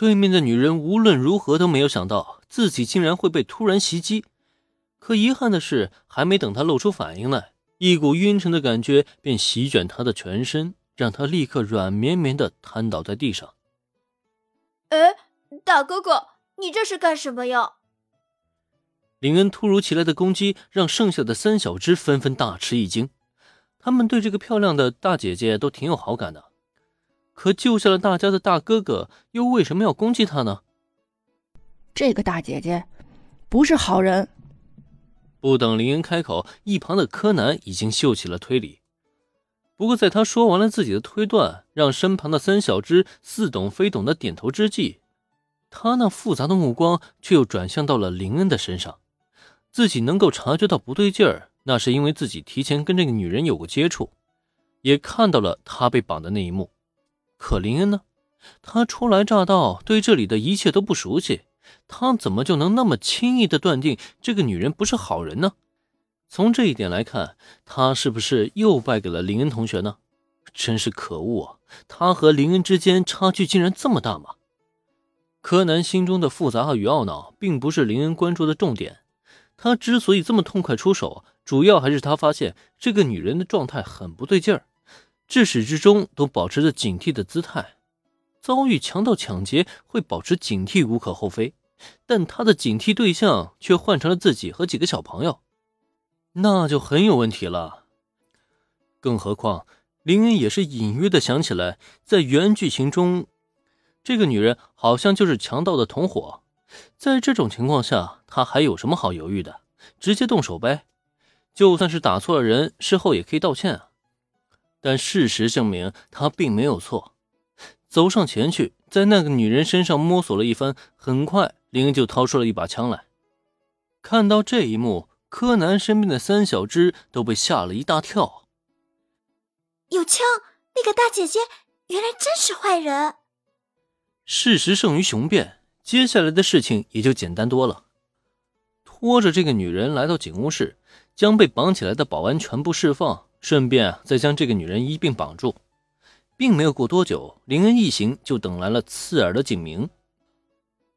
对面的女人无论如何都没有想到自己竟然会被突然袭击。可遗憾的是，还没等她露出反应来，一股晕沉的感觉便席卷她的全身，让她立刻软绵绵的瘫倒在地上。哎，大哥哥，你这是干什么呀？林恩突如其来的攻击让剩下的三小只纷纷大吃一惊，他们对这个漂亮的大姐姐都挺有好感的。可救下了大家的大哥哥，又为什么要攻击他呢？这个大姐姐不是好人。不等林恩开口，一旁的柯南已经秀起了推理。不过，在他说完了自己的推断，让身旁的三小只似懂非懂的点头之际，他那复杂的目光却又转向到了林恩的身上。自己能够察觉到不对劲儿，那是因为自己提前跟这个女人有过接触，也看到了她被绑的那一幕。可林恩呢？他初来乍到，对这里的一切都不熟悉，他怎么就能那么轻易的断定这个女人不是好人呢？从这一点来看，他是不是又败给了林恩同学呢？真是可恶啊！他和林恩之间差距竟然这么大吗？柯南心中的复杂和与懊恼，并不是林恩关注的重点。他之所以这么痛快出手，主要还是他发现这个女人的状态很不对劲儿。至始至终都保持着警惕的姿态，遭遇强盗抢劫会保持警惕无可厚非，但他的警惕对象却换成了自己和几个小朋友，那就很有问题了。更何况林恩也是隐约的想起来，在原剧情中，这个女人好像就是强盗的同伙，在这种情况下，他还有什么好犹豫的？直接动手呗，就算是打错了人，事后也可以道歉啊。但事实证明，他并没有错。走上前去，在那个女人身上摸索了一番，很快，林恩就掏出了一把枪来。看到这一幕，柯南身边的三小只都被吓了一大跳。有枪！那个大姐姐原来真是坏人。事实胜于雄辩，接下来的事情也就简单多了。拖着这个女人来到警务室，将被绑起来的保安全部释放。顺便再将这个女人一并绑住，并没有过多久，林恩一行就等来了刺耳的警鸣。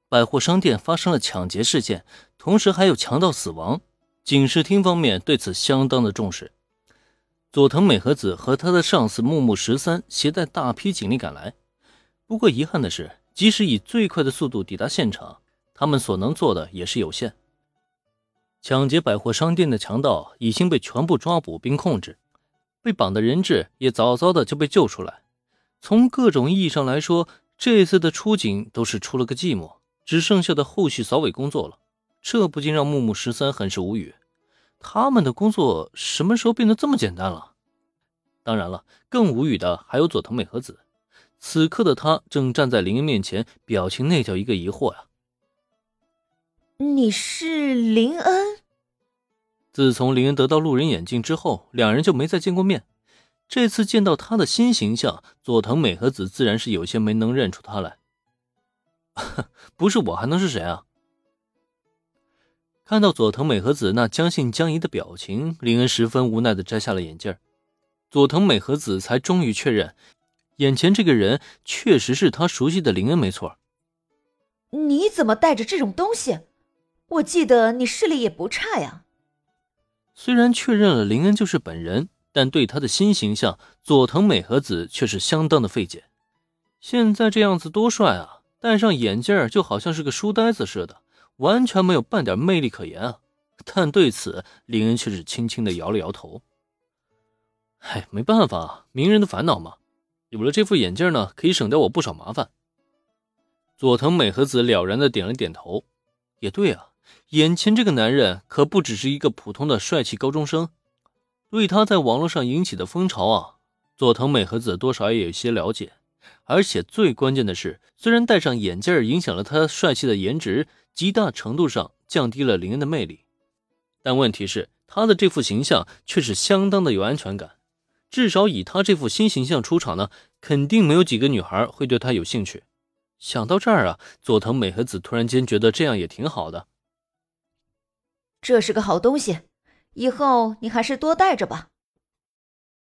百货商店发生了抢劫事件，同时还有强盗死亡。警视厅方面对此相当的重视。佐藤美和子和他的上司木木十三携带大批警力赶来。不过遗憾的是，即使以最快的速度抵达现场，他们所能做的也是有限。抢劫百货商店的强盗已经被全部抓捕并控制。被绑的人质也早早的就被救出来。从各种意义上来说，这次的出警都是出了个寂寞，只剩下的后续扫尾工作了。这不禁让木木十三很是无语。他们的工作什么时候变得这么简单了？当然了，更无语的还有佐藤美和子。此刻的他正站在林恩面前，表情那叫一个疑惑呀。你是林恩？自从林恩得到路人眼镜之后，两人就没再见过面。这次见到他的新形象，佐藤美和子自然是有些没能认出他来。不是我还能是谁啊？看到佐藤美和子那将信将疑的表情，林恩十分无奈的摘下了眼镜。佐藤美和子才终于确认，眼前这个人确实是他熟悉的林恩，没错。你怎么带着这种东西？我记得你视力也不差呀。虽然确认了林恩就是本人，但对他的新形象，佐藤美和子却是相当的费解。现在这样子多帅啊！戴上眼镜就好像是个书呆子似的，完全没有半点魅力可言啊！但对此，林恩却是轻轻的摇了摇头。唉，没办法，名人的烦恼嘛。有了这副眼镜呢，可以省掉我不少麻烦。佐藤美和子了然的点了点头。也对啊。眼前这个男人可不只是一个普通的帅气高中生，对他在网络上引起的风潮啊，佐藤美和子多少也有些了解。而且最关键的是，虽然戴上眼镜影响了他帅气的颜值，极大程度上降低了林恩的魅力，但问题是他的这副形象却是相当的有安全感。至少以他这副新形象出场呢，肯定没有几个女孩会对他有兴趣。想到这儿啊，佐藤美和子突然间觉得这样也挺好的。这是个好东西，以后你还是多带着吧。